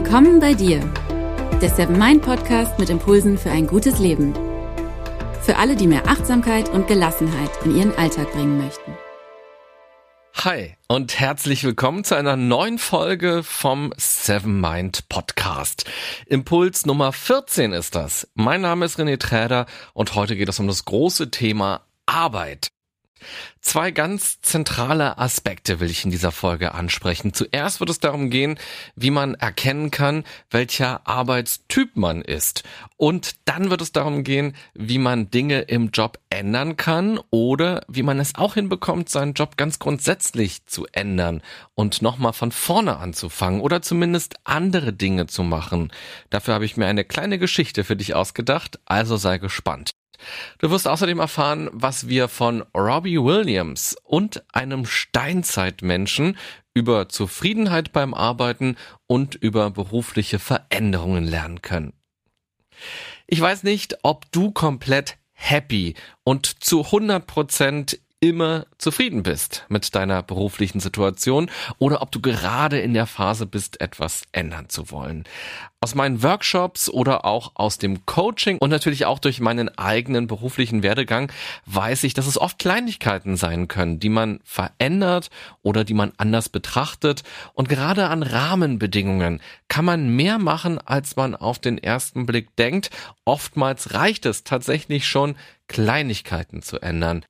Willkommen bei dir, der Seven Mind Podcast mit Impulsen für ein gutes Leben. Für alle, die mehr Achtsamkeit und Gelassenheit in ihren Alltag bringen möchten. Hi und herzlich willkommen zu einer neuen Folge vom Seven Mind Podcast. Impuls Nummer 14 ist das. Mein Name ist René Träder und heute geht es um das große Thema Arbeit. Zwei ganz zentrale Aspekte will ich in dieser Folge ansprechen. Zuerst wird es darum gehen, wie man erkennen kann, welcher Arbeitstyp man ist. Und dann wird es darum gehen, wie man Dinge im Job ändern kann oder wie man es auch hinbekommt, seinen Job ganz grundsätzlich zu ändern und nochmal von vorne anzufangen oder zumindest andere Dinge zu machen. Dafür habe ich mir eine kleine Geschichte für dich ausgedacht, also sei gespannt. Du wirst außerdem erfahren, was wir von Robbie Williams und einem Steinzeitmenschen über Zufriedenheit beim Arbeiten und über berufliche Veränderungen lernen können. Ich weiß nicht, ob du komplett happy und zu 100 Prozent immer zufrieden bist mit deiner beruflichen Situation oder ob du gerade in der Phase bist, etwas ändern zu wollen. Aus meinen Workshops oder auch aus dem Coaching und natürlich auch durch meinen eigenen beruflichen Werdegang weiß ich, dass es oft Kleinigkeiten sein können, die man verändert oder die man anders betrachtet. Und gerade an Rahmenbedingungen kann man mehr machen, als man auf den ersten Blick denkt. Oftmals reicht es tatsächlich schon, Kleinigkeiten zu ändern.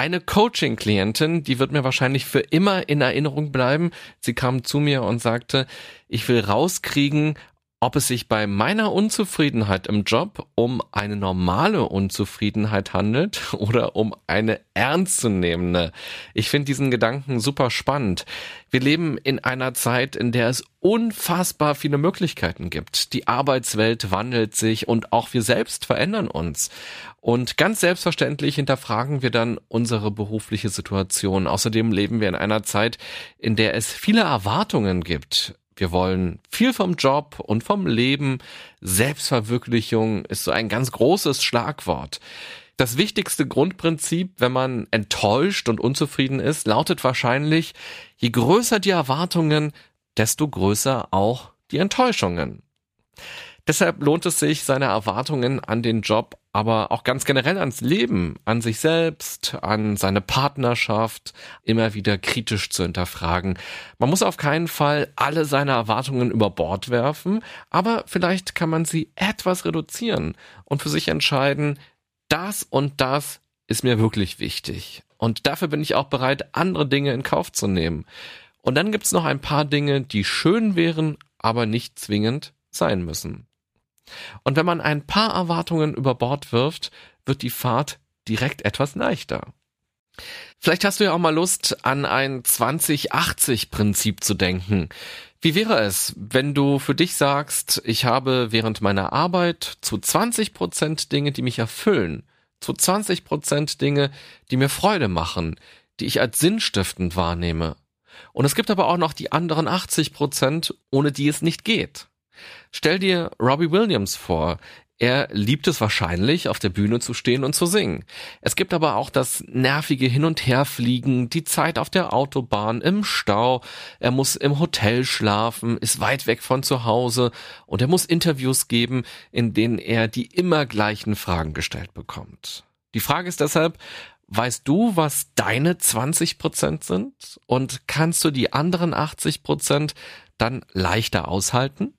Eine Coaching-Klientin, die wird mir wahrscheinlich für immer in Erinnerung bleiben. Sie kam zu mir und sagte, ich will rauskriegen, ob es sich bei meiner Unzufriedenheit im Job um eine normale Unzufriedenheit handelt oder um eine ernstzunehmende. Ich finde diesen Gedanken super spannend. Wir leben in einer Zeit, in der es unfassbar viele Möglichkeiten gibt. Die Arbeitswelt wandelt sich und auch wir selbst verändern uns. Und ganz selbstverständlich hinterfragen wir dann unsere berufliche Situation. Außerdem leben wir in einer Zeit, in der es viele Erwartungen gibt. Wir wollen viel vom Job und vom Leben. Selbstverwirklichung ist so ein ganz großes Schlagwort. Das wichtigste Grundprinzip, wenn man enttäuscht und unzufrieden ist, lautet wahrscheinlich, je größer die Erwartungen, desto größer auch die Enttäuschungen. Deshalb lohnt es sich, seine Erwartungen an den Job, aber auch ganz generell ans Leben, an sich selbst, an seine Partnerschaft immer wieder kritisch zu hinterfragen. Man muss auf keinen Fall alle seine Erwartungen über Bord werfen, aber vielleicht kann man sie etwas reduzieren und für sich entscheiden, das und das ist mir wirklich wichtig. Und dafür bin ich auch bereit, andere Dinge in Kauf zu nehmen. Und dann gibt's noch ein paar Dinge, die schön wären, aber nicht zwingend sein müssen. Und wenn man ein paar Erwartungen über Bord wirft, wird die Fahrt direkt etwas leichter. Vielleicht hast du ja auch mal Lust, an ein 2080-Prinzip zu denken. Wie wäre es, wenn du für dich sagst, ich habe während meiner Arbeit zu 20 Prozent Dinge, die mich erfüllen, zu 20 Prozent Dinge, die mir Freude machen, die ich als sinnstiftend wahrnehme. Und es gibt aber auch noch die anderen 80 Prozent, ohne die es nicht geht. Stell dir Robbie Williams vor. Er liebt es wahrscheinlich, auf der Bühne zu stehen und zu singen. Es gibt aber auch das nervige Hin- und Herfliegen, die Zeit auf der Autobahn, im Stau. Er muss im Hotel schlafen, ist weit weg von zu Hause und er muss Interviews geben, in denen er die immer gleichen Fragen gestellt bekommt. Die Frage ist deshalb, weißt du, was deine 20 Prozent sind? Und kannst du die anderen 80 Prozent dann leichter aushalten?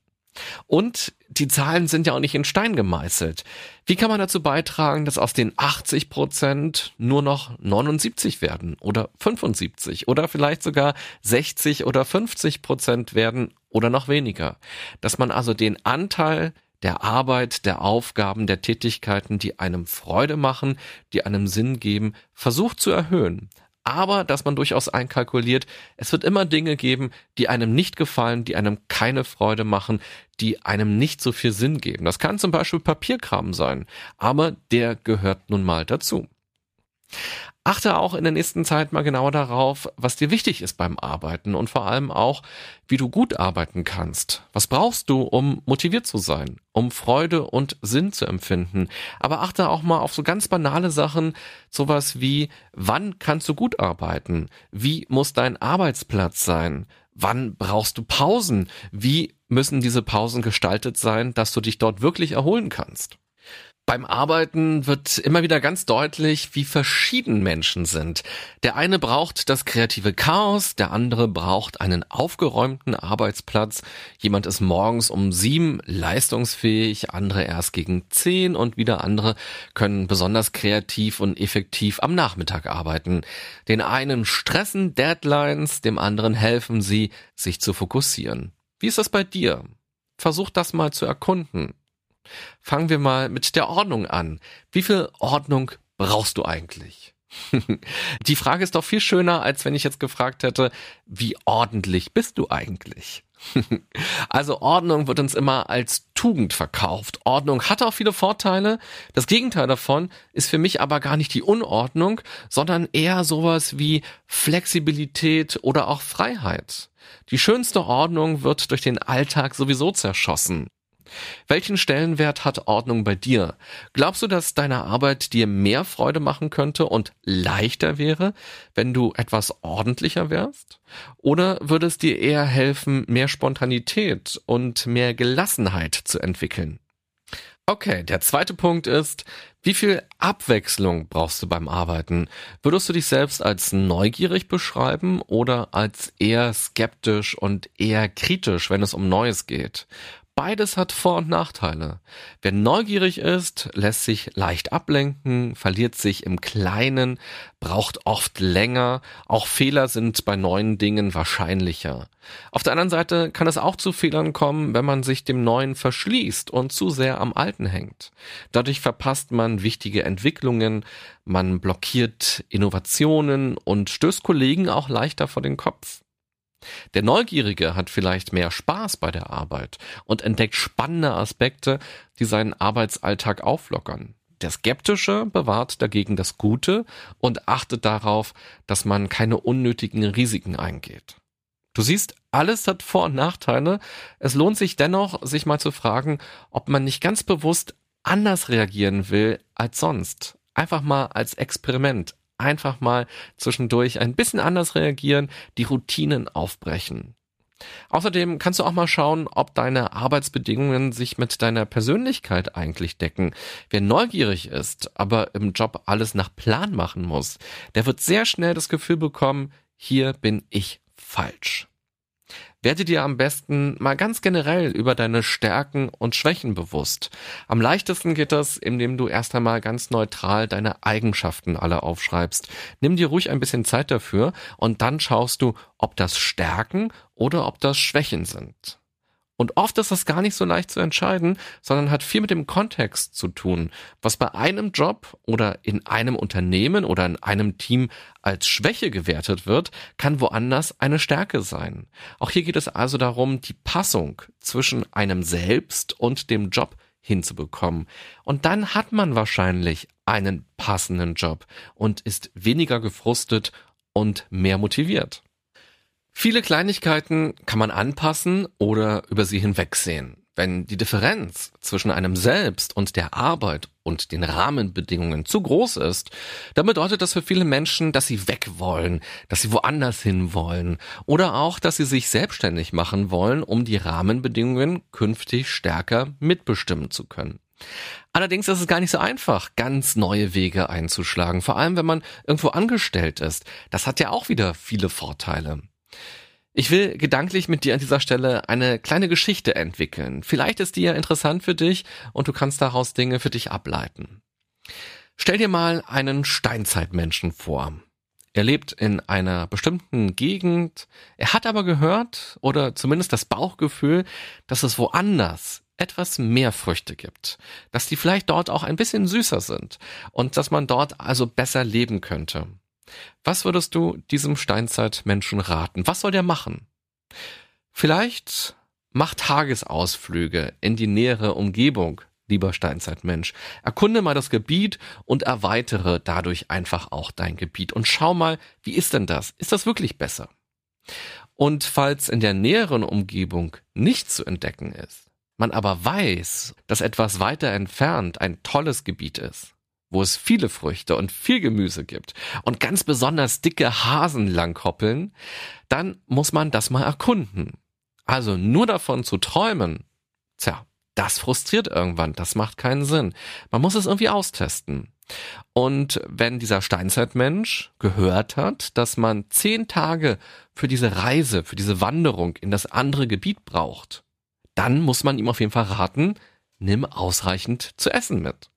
Und die Zahlen sind ja auch nicht in Stein gemeißelt. Wie kann man dazu beitragen, dass aus den 80 Prozent nur noch 79 werden oder 75 oder vielleicht sogar 60 oder 50 Prozent werden oder noch weniger? Dass man also den Anteil der Arbeit, der Aufgaben, der Tätigkeiten, die einem Freude machen, die einem Sinn geben, versucht zu erhöhen aber dass man durchaus einkalkuliert, es wird immer Dinge geben, die einem nicht gefallen, die einem keine Freude machen, die einem nicht so viel Sinn geben. Das kann zum Beispiel Papierkram sein, aber der gehört nun mal dazu. Achte auch in der nächsten Zeit mal genauer darauf, was dir wichtig ist beim Arbeiten und vor allem auch, wie du gut arbeiten kannst. Was brauchst du, um motiviert zu sein, um Freude und Sinn zu empfinden? Aber achte auch mal auf so ganz banale Sachen, sowas wie, wann kannst du gut arbeiten? Wie muss dein Arbeitsplatz sein? Wann brauchst du Pausen? Wie müssen diese Pausen gestaltet sein, dass du dich dort wirklich erholen kannst? Beim Arbeiten wird immer wieder ganz deutlich, wie verschieden Menschen sind. Der eine braucht das kreative Chaos, der andere braucht einen aufgeräumten Arbeitsplatz. Jemand ist morgens um sieben leistungsfähig, andere erst gegen zehn und wieder andere können besonders kreativ und effektiv am Nachmittag arbeiten. Den einen stressen Deadlines, dem anderen helfen sie, sich zu fokussieren. Wie ist das bei dir? Versuch das mal zu erkunden. Fangen wir mal mit der Ordnung an. Wie viel Ordnung brauchst du eigentlich? Die Frage ist doch viel schöner, als wenn ich jetzt gefragt hätte, wie ordentlich bist du eigentlich? Also Ordnung wird uns immer als Tugend verkauft. Ordnung hat auch viele Vorteile. Das Gegenteil davon ist für mich aber gar nicht die Unordnung, sondern eher sowas wie Flexibilität oder auch Freiheit. Die schönste Ordnung wird durch den Alltag sowieso zerschossen. Welchen Stellenwert hat Ordnung bei dir? Glaubst du, dass deine Arbeit dir mehr Freude machen könnte und leichter wäre, wenn du etwas ordentlicher wärst? Oder würde es dir eher helfen, mehr Spontanität und mehr Gelassenheit zu entwickeln? Okay, der zweite Punkt ist, wie viel Abwechslung brauchst du beim Arbeiten? Würdest du dich selbst als neugierig beschreiben oder als eher skeptisch und eher kritisch, wenn es um Neues geht? Beides hat Vor- und Nachteile. Wer neugierig ist, lässt sich leicht ablenken, verliert sich im Kleinen, braucht oft länger, auch Fehler sind bei neuen Dingen wahrscheinlicher. Auf der anderen Seite kann es auch zu Fehlern kommen, wenn man sich dem Neuen verschließt und zu sehr am Alten hängt. Dadurch verpasst man wichtige Entwicklungen, man blockiert Innovationen und stößt Kollegen auch leichter vor den Kopf. Der Neugierige hat vielleicht mehr Spaß bei der Arbeit und entdeckt spannende Aspekte, die seinen Arbeitsalltag auflockern. Der Skeptische bewahrt dagegen das Gute und achtet darauf, dass man keine unnötigen Risiken eingeht. Du siehst, alles hat Vor- und Nachteile. Es lohnt sich dennoch, sich mal zu fragen, ob man nicht ganz bewusst anders reagieren will als sonst. Einfach mal als Experiment, einfach mal zwischendurch ein bisschen anders reagieren, die Routinen aufbrechen. Außerdem kannst du auch mal schauen, ob deine Arbeitsbedingungen sich mit deiner Persönlichkeit eigentlich decken. Wer neugierig ist, aber im Job alles nach Plan machen muss, der wird sehr schnell das Gefühl bekommen, hier bin ich falsch. Werde dir am besten mal ganz generell über deine Stärken und Schwächen bewusst. Am leichtesten geht das, indem du erst einmal ganz neutral deine Eigenschaften alle aufschreibst. Nimm dir ruhig ein bisschen Zeit dafür und dann schaust du, ob das Stärken oder ob das Schwächen sind. Und oft ist das gar nicht so leicht zu entscheiden, sondern hat viel mit dem Kontext zu tun. Was bei einem Job oder in einem Unternehmen oder in einem Team als Schwäche gewertet wird, kann woanders eine Stärke sein. Auch hier geht es also darum, die Passung zwischen einem selbst und dem Job hinzubekommen. Und dann hat man wahrscheinlich einen passenden Job und ist weniger gefrustet und mehr motiviert. Viele Kleinigkeiten kann man anpassen oder über sie hinwegsehen. Wenn die Differenz zwischen einem selbst und der Arbeit und den Rahmenbedingungen zu groß ist, dann bedeutet das für viele Menschen, dass sie weg wollen, dass sie woanders hin wollen oder auch, dass sie sich selbstständig machen wollen, um die Rahmenbedingungen künftig stärker mitbestimmen zu können. Allerdings ist es gar nicht so einfach, ganz neue Wege einzuschlagen, vor allem wenn man irgendwo angestellt ist. Das hat ja auch wieder viele Vorteile. Ich will gedanklich mit dir an dieser Stelle eine kleine Geschichte entwickeln. Vielleicht ist die ja interessant für dich und du kannst daraus Dinge für dich ableiten. Stell dir mal einen Steinzeitmenschen vor. Er lebt in einer bestimmten Gegend, er hat aber gehört oder zumindest das Bauchgefühl, dass es woanders etwas mehr Früchte gibt, dass die vielleicht dort auch ein bisschen süßer sind und dass man dort also besser leben könnte. Was würdest du diesem Steinzeitmenschen raten? Was soll der machen? Vielleicht mach Tagesausflüge in die nähere Umgebung, lieber Steinzeitmensch. Erkunde mal das Gebiet und erweitere dadurch einfach auch dein Gebiet und schau mal, wie ist denn das? Ist das wirklich besser? Und falls in der näheren Umgebung nichts zu entdecken ist, man aber weiß, dass etwas weiter entfernt ein tolles Gebiet ist, wo es viele Früchte und viel Gemüse gibt und ganz besonders dicke Hasen langkoppeln, dann muss man das mal erkunden. Also nur davon zu träumen, tja, das frustriert irgendwann, das macht keinen Sinn. Man muss es irgendwie austesten. Und wenn dieser Steinzeitmensch gehört hat, dass man zehn Tage für diese Reise, für diese Wanderung in das andere Gebiet braucht, dann muss man ihm auf jeden Fall raten, nimm ausreichend zu essen mit.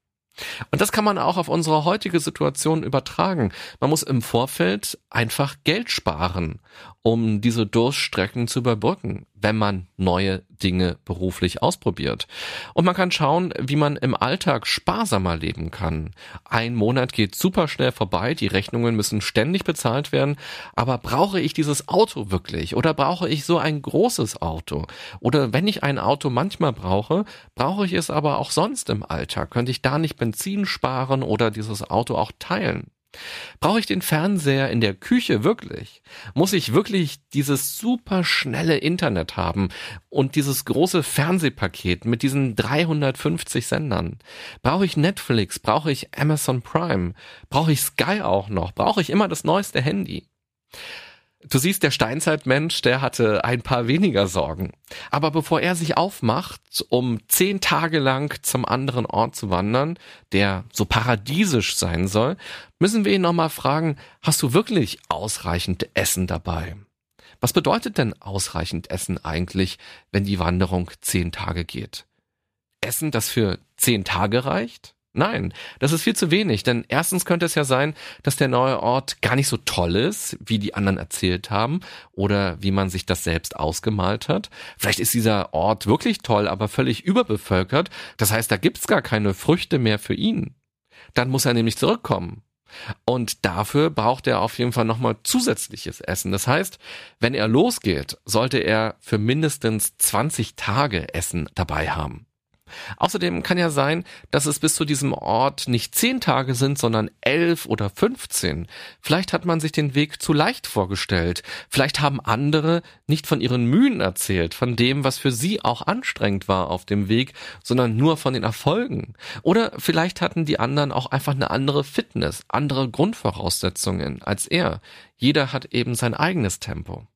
Und das kann man auch auf unsere heutige Situation übertragen. Man muss im Vorfeld einfach Geld sparen, um diese Durststrecken zu überbrücken, wenn man neue Dinge beruflich ausprobiert. Und man kann schauen, wie man im Alltag sparsamer leben kann. Ein Monat geht super schnell vorbei, die Rechnungen müssen ständig bezahlt werden, aber brauche ich dieses Auto wirklich oder brauche ich so ein großes Auto? Oder wenn ich ein Auto manchmal brauche, brauche ich es aber auch sonst im Alltag? Könnte ich da nicht Benzin sparen oder dieses Auto auch teilen? Brauche ich den Fernseher in der Küche wirklich? Muss ich wirklich dieses super schnelle Internet haben und dieses große Fernsehpaket mit diesen 350 Sendern? Brauche ich Netflix? Brauche ich Amazon Prime? Brauche ich Sky auch noch? Brauche ich immer das neueste Handy? Du siehst, der Steinzeitmensch, der hatte ein paar weniger Sorgen. Aber bevor er sich aufmacht, um zehn Tage lang zum anderen Ort zu wandern, der so paradiesisch sein soll, müssen wir ihn nochmal fragen, hast du wirklich ausreichend Essen dabei? Was bedeutet denn ausreichend Essen eigentlich, wenn die Wanderung zehn Tage geht? Essen, das für zehn Tage reicht? Nein, das ist viel zu wenig, denn erstens könnte es ja sein, dass der neue Ort gar nicht so toll ist, wie die anderen erzählt haben oder wie man sich das selbst ausgemalt hat. Vielleicht ist dieser Ort wirklich toll, aber völlig überbevölkert. Das heißt, da gibt's gar keine Früchte mehr für ihn. Dann muss er nämlich zurückkommen. Und dafür braucht er auf jeden Fall nochmal zusätzliches Essen. Das heißt, wenn er losgeht, sollte er für mindestens 20 Tage Essen dabei haben. Außerdem kann ja sein, dass es bis zu diesem Ort nicht zehn Tage sind, sondern elf oder fünfzehn. Vielleicht hat man sich den Weg zu leicht vorgestellt. Vielleicht haben andere nicht von ihren Mühen erzählt, von dem, was für sie auch anstrengend war auf dem Weg, sondern nur von den Erfolgen. Oder vielleicht hatten die anderen auch einfach eine andere Fitness, andere Grundvoraussetzungen als er. Jeder hat eben sein eigenes Tempo.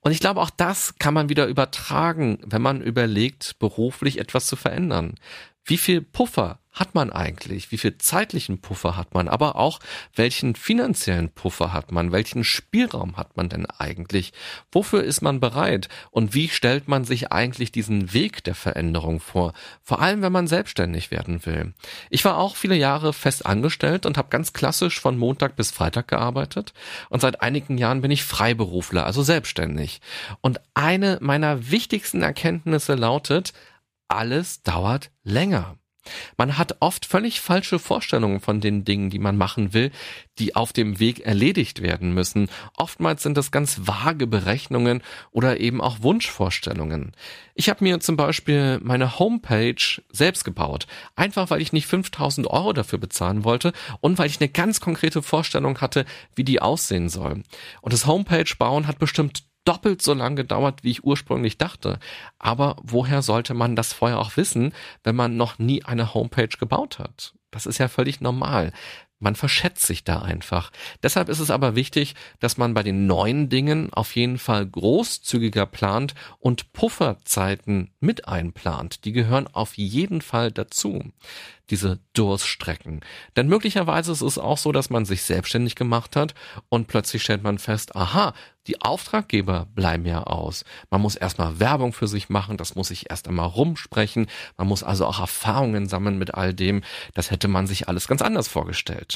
Und ich glaube, auch das kann man wieder übertragen, wenn man überlegt, beruflich etwas zu verändern. Wie viel Puffer hat man eigentlich? Wie viel zeitlichen Puffer hat man? Aber auch welchen finanziellen Puffer hat man? Welchen Spielraum hat man denn eigentlich? Wofür ist man bereit? Und wie stellt man sich eigentlich diesen Weg der Veränderung vor? Vor allem, wenn man selbstständig werden will. Ich war auch viele Jahre fest angestellt und habe ganz klassisch von Montag bis Freitag gearbeitet. Und seit einigen Jahren bin ich Freiberufler, also selbstständig. Und eine meiner wichtigsten Erkenntnisse lautet, alles dauert länger. Man hat oft völlig falsche Vorstellungen von den Dingen, die man machen will, die auf dem Weg erledigt werden müssen. Oftmals sind das ganz vage Berechnungen oder eben auch Wunschvorstellungen. Ich habe mir zum Beispiel meine Homepage selbst gebaut, einfach weil ich nicht 5000 Euro dafür bezahlen wollte und weil ich eine ganz konkrete Vorstellung hatte, wie die aussehen soll. Und das Homepage bauen hat bestimmt doppelt so lang gedauert, wie ich ursprünglich dachte. Aber woher sollte man das vorher auch wissen, wenn man noch nie eine Homepage gebaut hat? Das ist ja völlig normal. Man verschätzt sich da einfach. Deshalb ist es aber wichtig, dass man bei den neuen Dingen auf jeden Fall großzügiger plant und Pufferzeiten mit einplant. Die gehören auf jeden Fall dazu diese Durststrecken. Denn möglicherweise ist es auch so, dass man sich selbstständig gemacht hat und plötzlich stellt man fest, aha, die Auftraggeber bleiben ja aus. Man muss erstmal Werbung für sich machen, das muss sich erst einmal rumsprechen, man muss also auch Erfahrungen sammeln mit all dem. Das hätte man sich alles ganz anders vorgestellt.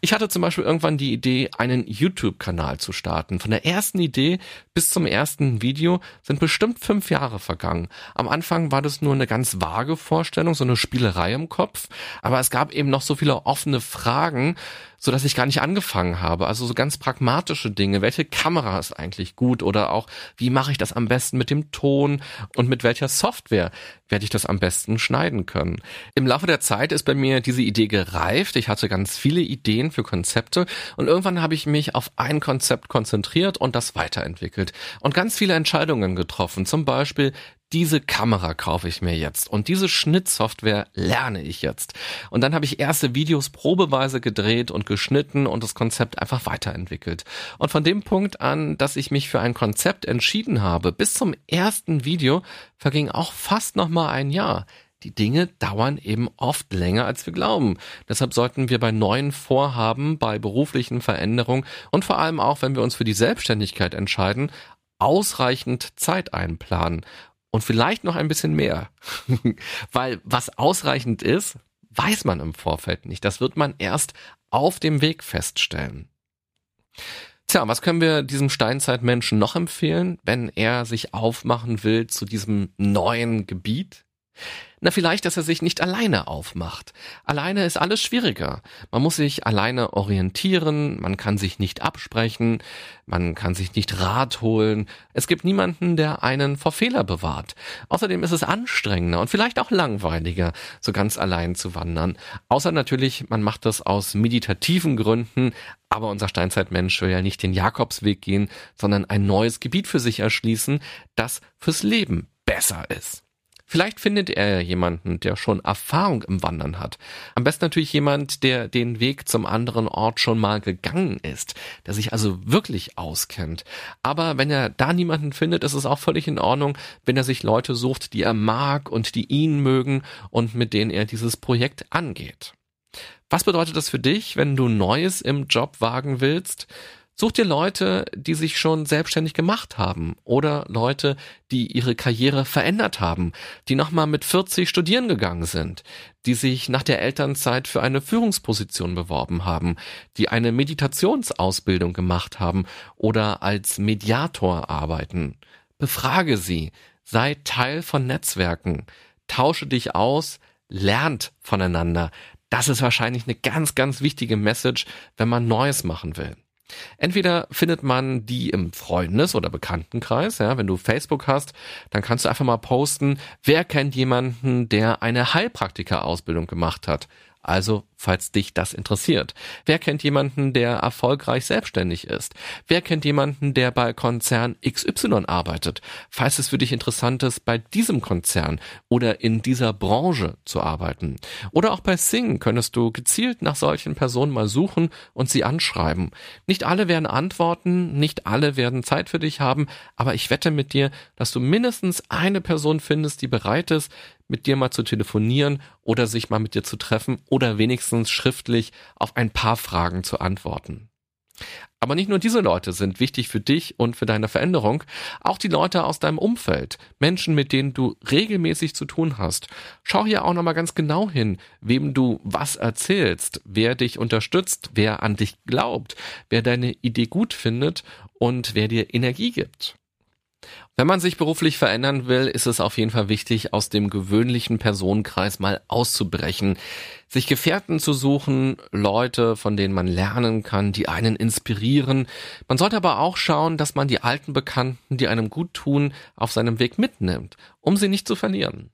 Ich hatte zum Beispiel irgendwann die Idee, einen YouTube-Kanal zu starten. Von der ersten Idee bis zum ersten Video sind bestimmt fünf Jahre vergangen. Am Anfang war das nur eine ganz vage Vorstellung, so eine Spielerei im Kopf. Aber es gab eben noch so viele offene Fragen, so dass ich gar nicht angefangen habe. Also so ganz pragmatische Dinge. Welche Kamera ist eigentlich gut? Oder auch, wie mache ich das am besten mit dem Ton? Und mit welcher Software werde ich das am besten schneiden können? Im Laufe der Zeit ist bei mir diese Idee gereift. Ich hatte ganz viele Ideen für Konzepte. Und irgendwann habe ich mich auf ein Konzept konzentriert und das weiterentwickelt. Und ganz viele Entscheidungen getroffen. Zum Beispiel diese Kamera kaufe ich mir jetzt und diese Schnittsoftware lerne ich jetzt. Und dann habe ich erste Videos probeweise gedreht und geschnitten und das Konzept einfach weiterentwickelt. Und von dem Punkt an, dass ich mich für ein Konzept entschieden habe, bis zum ersten Video verging auch fast noch mal ein Jahr. Die Dinge dauern eben oft länger, als wir glauben. Deshalb sollten wir bei neuen Vorhaben, bei beruflichen Veränderungen und vor allem auch, wenn wir uns für die Selbstständigkeit entscheiden, ausreichend Zeit einplanen und vielleicht noch ein bisschen mehr. Weil was ausreichend ist, weiß man im Vorfeld nicht. Das wird man erst auf dem Weg feststellen. Tja, was können wir diesem Steinzeitmenschen noch empfehlen, wenn er sich aufmachen will zu diesem neuen Gebiet? Na, vielleicht, dass er sich nicht alleine aufmacht. Alleine ist alles schwieriger. Man muss sich alleine orientieren, man kann sich nicht absprechen, man kann sich nicht Rat holen. Es gibt niemanden, der einen vor Fehler bewahrt. Außerdem ist es anstrengender und vielleicht auch langweiliger, so ganz allein zu wandern. Außer natürlich, man macht das aus meditativen Gründen, aber unser Steinzeitmensch will ja nicht den Jakobsweg gehen, sondern ein neues Gebiet für sich erschließen, das fürs Leben besser ist. Vielleicht findet er jemanden, der schon Erfahrung im Wandern hat. Am besten natürlich jemand, der den Weg zum anderen Ort schon mal gegangen ist, der sich also wirklich auskennt. Aber wenn er da niemanden findet, ist es auch völlig in Ordnung, wenn er sich Leute sucht, die er mag und die ihn mögen und mit denen er dieses Projekt angeht. Was bedeutet das für dich, wenn du Neues im Job wagen willst? Such dir Leute, die sich schon selbstständig gemacht haben oder Leute, die ihre Karriere verändert haben, die nochmal mit 40 studieren gegangen sind, die sich nach der Elternzeit für eine Führungsposition beworben haben, die eine Meditationsausbildung gemacht haben oder als Mediator arbeiten. Befrage sie, sei Teil von Netzwerken, tausche dich aus, lernt voneinander. Das ist wahrscheinlich eine ganz, ganz wichtige Message, wenn man Neues machen will. Entweder findet man die im Freundes- oder Bekanntenkreis, ja, wenn du Facebook hast, dann kannst du einfach mal posten, wer kennt jemanden, der eine Heilpraktiker-Ausbildung gemacht hat. Also, falls dich das interessiert. Wer kennt jemanden, der erfolgreich selbstständig ist? Wer kennt jemanden, der bei Konzern XY arbeitet? Falls es für dich interessant ist, bei diesem Konzern oder in dieser Branche zu arbeiten. Oder auch bei Sing könntest du gezielt nach solchen Personen mal suchen und sie anschreiben. Nicht alle werden antworten, nicht alle werden Zeit für dich haben, aber ich wette mit dir, dass du mindestens eine Person findest, die bereit ist, mit dir mal zu telefonieren oder sich mal mit dir zu treffen oder wenigstens schriftlich auf ein paar Fragen zu antworten. Aber nicht nur diese Leute sind wichtig für dich und für deine Veränderung, auch die Leute aus deinem Umfeld, Menschen, mit denen du regelmäßig zu tun hast. Schau hier auch nochmal ganz genau hin, wem du was erzählst, wer dich unterstützt, wer an dich glaubt, wer deine Idee gut findet und wer dir Energie gibt. Wenn man sich beruflich verändern will, ist es auf jeden Fall wichtig, aus dem gewöhnlichen Personenkreis mal auszubrechen, sich Gefährten zu suchen, Leute, von denen man lernen kann, die einen inspirieren. Man sollte aber auch schauen, dass man die alten Bekannten, die einem gut tun, auf seinem Weg mitnimmt, um sie nicht zu verlieren.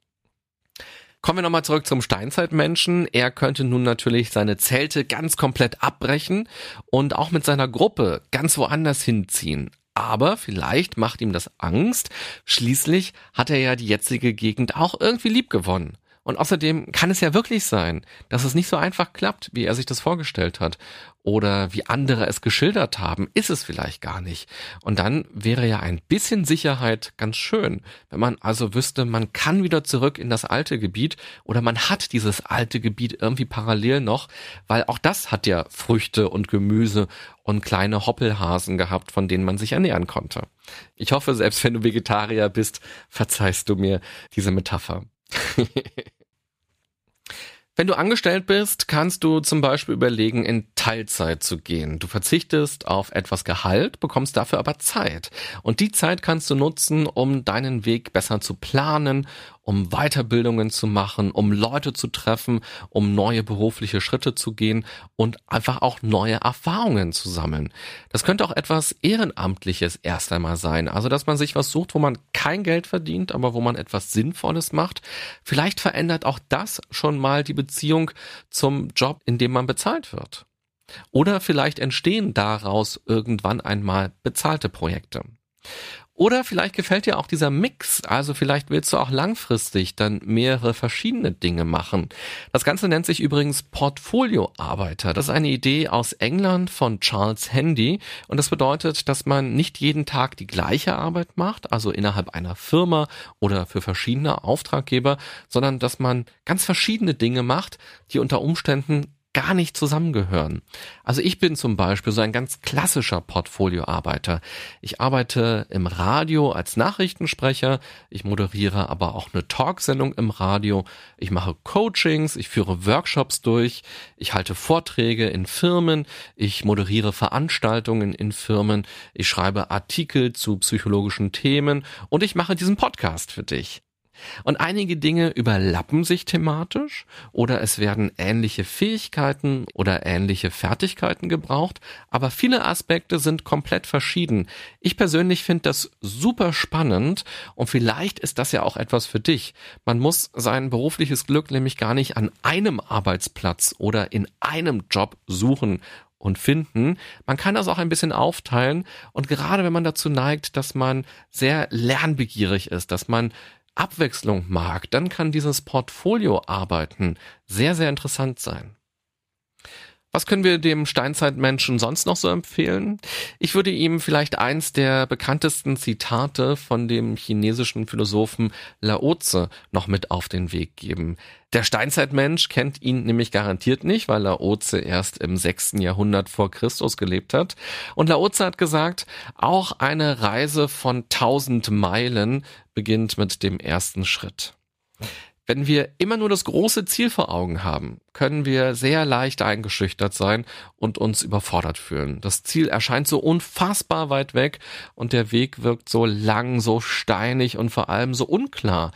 Kommen wir nochmal zurück zum Steinzeitmenschen. Er könnte nun natürlich seine Zelte ganz komplett abbrechen und auch mit seiner Gruppe ganz woanders hinziehen. Aber vielleicht macht ihm das Angst. Schließlich hat er ja die jetzige Gegend auch irgendwie lieb gewonnen. Und außerdem kann es ja wirklich sein, dass es nicht so einfach klappt, wie er sich das vorgestellt hat. Oder wie andere es geschildert haben, ist es vielleicht gar nicht. Und dann wäre ja ein bisschen Sicherheit ganz schön, wenn man also wüsste, man kann wieder zurück in das alte Gebiet oder man hat dieses alte Gebiet irgendwie parallel noch, weil auch das hat ja Früchte und Gemüse und kleine Hoppelhasen gehabt, von denen man sich ernähren konnte. Ich hoffe, selbst wenn du Vegetarier bist, verzeihst du mir diese Metapher. Wenn du angestellt bist, kannst du zum Beispiel überlegen, in Teilzeit zu gehen. Du verzichtest auf etwas Gehalt, bekommst dafür aber Zeit. Und die Zeit kannst du nutzen, um deinen Weg besser zu planen, um Weiterbildungen zu machen, um Leute zu treffen, um neue berufliche Schritte zu gehen und einfach auch neue Erfahrungen zu sammeln. Das könnte auch etwas Ehrenamtliches erst einmal sein. Also, dass man sich was sucht, wo man kein Geld verdient, aber wo man etwas Sinnvolles macht. Vielleicht verändert auch das schon mal die Beziehung zum Job, in dem man bezahlt wird. Oder vielleicht entstehen daraus irgendwann einmal bezahlte Projekte. Oder vielleicht gefällt dir auch dieser Mix. Also vielleicht willst du auch langfristig dann mehrere verschiedene Dinge machen. Das Ganze nennt sich übrigens Portfolioarbeiter. Das ist eine Idee aus England von Charles Handy. Und das bedeutet, dass man nicht jeden Tag die gleiche Arbeit macht, also innerhalb einer Firma oder für verschiedene Auftraggeber, sondern dass man ganz verschiedene Dinge macht, die unter Umständen gar nicht zusammengehören. Also ich bin zum Beispiel so ein ganz klassischer Portfolioarbeiter. Ich arbeite im Radio als Nachrichtensprecher, ich moderiere aber auch eine Talksendung im Radio, ich mache Coachings, ich führe Workshops durch, ich halte Vorträge in Firmen, ich moderiere Veranstaltungen in Firmen, ich schreibe Artikel zu psychologischen Themen und ich mache diesen Podcast für dich. Und einige Dinge überlappen sich thematisch oder es werden ähnliche Fähigkeiten oder ähnliche Fertigkeiten gebraucht, aber viele Aspekte sind komplett verschieden. Ich persönlich finde das super spannend und vielleicht ist das ja auch etwas für dich. Man muss sein berufliches Glück nämlich gar nicht an einem Arbeitsplatz oder in einem Job suchen und finden. Man kann das auch ein bisschen aufteilen und gerade wenn man dazu neigt, dass man sehr lernbegierig ist, dass man Abwechslung mag, dann kann dieses Portfolio-Arbeiten sehr, sehr interessant sein. Was können wir dem Steinzeitmenschen sonst noch so empfehlen? Ich würde ihm vielleicht eins der bekanntesten Zitate von dem chinesischen Philosophen Laozi noch mit auf den Weg geben. Der Steinzeitmensch kennt ihn nämlich garantiert nicht, weil Laozi erst im sechsten Jahrhundert vor Christus gelebt hat. Und Laozi hat gesagt, auch eine Reise von tausend Meilen beginnt mit dem ersten Schritt. Wenn wir immer nur das große Ziel vor Augen haben, können wir sehr leicht eingeschüchtert sein und uns überfordert fühlen. Das Ziel erscheint so unfassbar weit weg und der Weg wirkt so lang, so steinig und vor allem so unklar.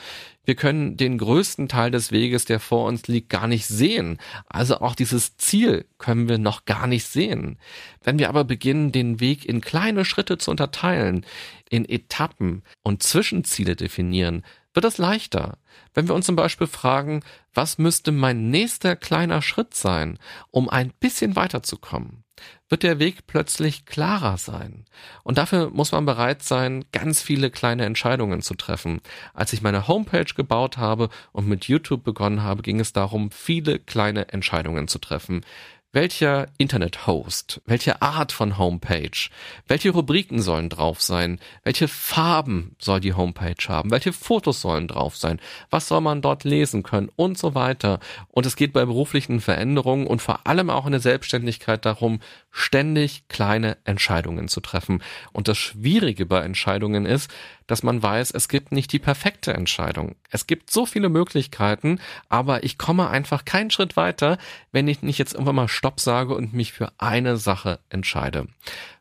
Wir können den größten Teil des Weges, der vor uns liegt, gar nicht sehen. Also auch dieses Ziel können wir noch gar nicht sehen. Wenn wir aber beginnen, den Weg in kleine Schritte zu unterteilen, in Etappen und Zwischenziele definieren, wird es leichter. Wenn wir uns zum Beispiel fragen, was müsste mein nächster kleiner Schritt sein, um ein bisschen weiterzukommen, wird der Weg plötzlich klarer sein. Und dafür muss man bereit sein, ganz viele kleine Entscheidungen zu treffen. Als ich meine Homepage gebaut habe und mit YouTube begonnen habe, ging es darum, viele kleine Entscheidungen zu treffen welcher Internet-Host, welche Art von Homepage, welche Rubriken sollen drauf sein, welche Farben soll die Homepage haben, welche Fotos sollen drauf sein, was soll man dort lesen können und so weiter. Und es geht bei beruflichen Veränderungen und vor allem auch in der Selbstständigkeit darum, ständig kleine Entscheidungen zu treffen. Und das Schwierige bei Entscheidungen ist, dass man weiß, es gibt nicht die perfekte Entscheidung. Es gibt so viele Möglichkeiten, aber ich komme einfach keinen Schritt weiter, wenn ich nicht jetzt irgendwann mal Stopp sage und mich für eine Sache entscheide.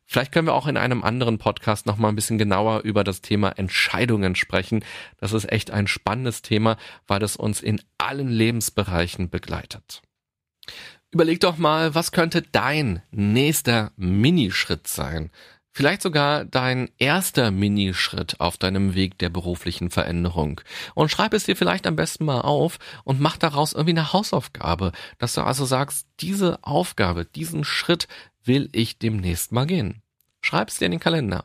Vielleicht können wir auch in einem anderen Podcast noch mal ein bisschen genauer über das Thema Entscheidungen sprechen. Das ist echt ein spannendes Thema, weil es uns in allen Lebensbereichen begleitet. Überleg doch mal, was könnte dein nächster Minischritt sein? Vielleicht sogar dein erster Minischritt auf deinem Weg der beruflichen Veränderung. Und schreib es dir vielleicht am besten mal auf und mach daraus irgendwie eine Hausaufgabe, dass du also sagst, diese Aufgabe, diesen Schritt will ich demnächst mal gehen. Schreib es dir in den Kalender.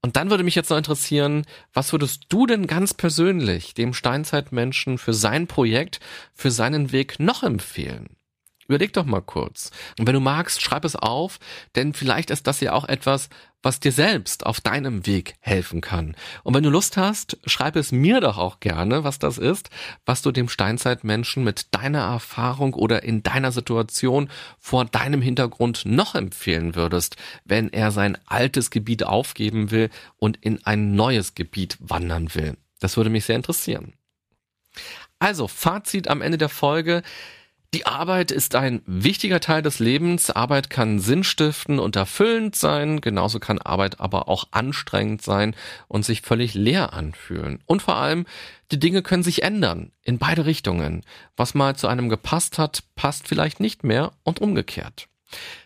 Und dann würde mich jetzt noch interessieren, was würdest du denn ganz persönlich dem Steinzeitmenschen für sein Projekt, für seinen Weg noch empfehlen? Überleg doch mal kurz. Und wenn du magst, schreib es auf, denn vielleicht ist das ja auch etwas, was dir selbst auf deinem Weg helfen kann. Und wenn du Lust hast, schreib es mir doch auch gerne, was das ist, was du dem Steinzeitmenschen mit deiner Erfahrung oder in deiner Situation vor deinem Hintergrund noch empfehlen würdest, wenn er sein altes Gebiet aufgeben will und in ein neues Gebiet wandern will. Das würde mich sehr interessieren. Also, Fazit am Ende der Folge. Die Arbeit ist ein wichtiger Teil des Lebens. Arbeit kann sinnstiftend und erfüllend sein. Genauso kann Arbeit aber auch anstrengend sein und sich völlig leer anfühlen. Und vor allem, die Dinge können sich ändern. In beide Richtungen. Was mal zu einem gepasst hat, passt vielleicht nicht mehr und umgekehrt.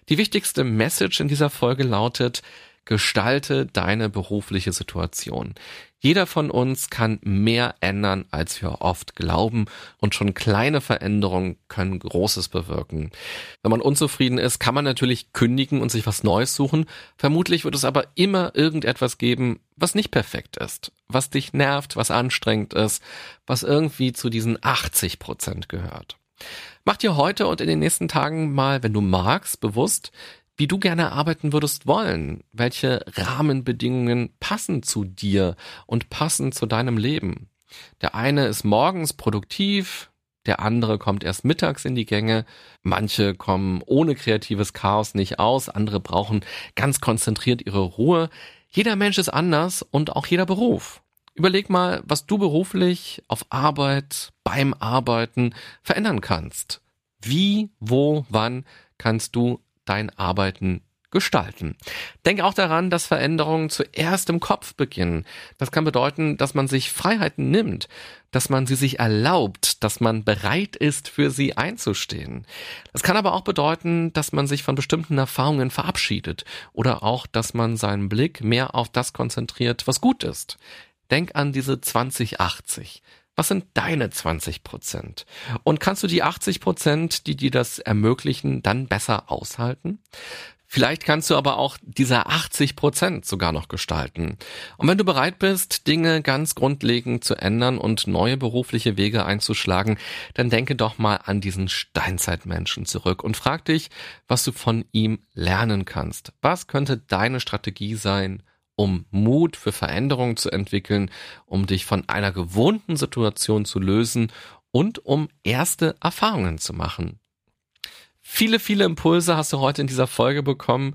Die wichtigste Message in dieser Folge lautet, gestalte deine berufliche Situation. Jeder von uns kann mehr ändern, als wir oft glauben und schon kleine Veränderungen können Großes bewirken. Wenn man unzufrieden ist, kann man natürlich kündigen und sich was Neues suchen. Vermutlich wird es aber immer irgendetwas geben, was nicht perfekt ist, was dich nervt, was anstrengend ist, was irgendwie zu diesen 80 Prozent gehört. Mach dir heute und in den nächsten Tagen mal, wenn du magst, bewusst, wie du gerne arbeiten würdest wollen, welche Rahmenbedingungen passen zu dir und passen zu deinem Leben. Der eine ist morgens produktiv, der andere kommt erst mittags in die Gänge, manche kommen ohne kreatives Chaos nicht aus, andere brauchen ganz konzentriert ihre Ruhe. Jeder Mensch ist anders und auch jeder Beruf. Überleg mal, was du beruflich auf Arbeit, beim Arbeiten verändern kannst. Wie, wo, wann kannst du dein Arbeiten gestalten. Denk auch daran, dass Veränderungen zuerst im Kopf beginnen. Das kann bedeuten, dass man sich Freiheiten nimmt, dass man sie sich erlaubt, dass man bereit ist, für sie einzustehen. Das kann aber auch bedeuten, dass man sich von bestimmten Erfahrungen verabschiedet oder auch, dass man seinen Blick mehr auf das konzentriert, was gut ist. Denk an diese 2080. Was sind deine 20 Prozent? Und kannst du die 80 Prozent, die dir das ermöglichen, dann besser aushalten? Vielleicht kannst du aber auch diese 80 Prozent sogar noch gestalten. Und wenn du bereit bist, Dinge ganz grundlegend zu ändern und neue berufliche Wege einzuschlagen, dann denke doch mal an diesen Steinzeitmenschen zurück und frag dich, was du von ihm lernen kannst. Was könnte deine Strategie sein, um Mut für Veränderungen zu entwickeln, um dich von einer gewohnten Situation zu lösen und um erste Erfahrungen zu machen. Viele, viele Impulse hast du heute in dieser Folge bekommen.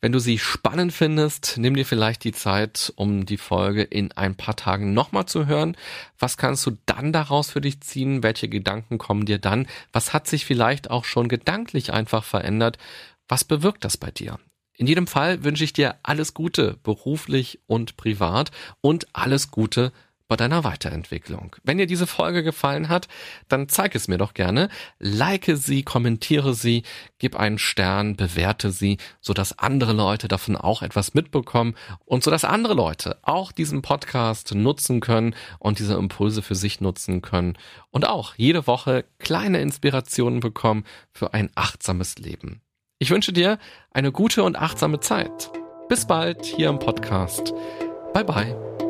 Wenn du sie spannend findest, nimm dir vielleicht die Zeit, um die Folge in ein paar Tagen nochmal zu hören. Was kannst du dann daraus für dich ziehen? Welche Gedanken kommen dir dann? Was hat sich vielleicht auch schon gedanklich einfach verändert? Was bewirkt das bei dir? In jedem Fall wünsche ich dir alles Gute, beruflich und privat und alles Gute bei deiner Weiterentwicklung. Wenn dir diese Folge gefallen hat, dann zeig es mir doch gerne, like sie, kommentiere sie, gib einen Stern, bewerte sie, sodass andere Leute davon auch etwas mitbekommen und sodass andere Leute auch diesen Podcast nutzen können und diese Impulse für sich nutzen können und auch jede Woche kleine Inspirationen bekommen für ein achtsames Leben. Ich wünsche dir eine gute und achtsame Zeit. Bis bald hier im Podcast. Bye bye.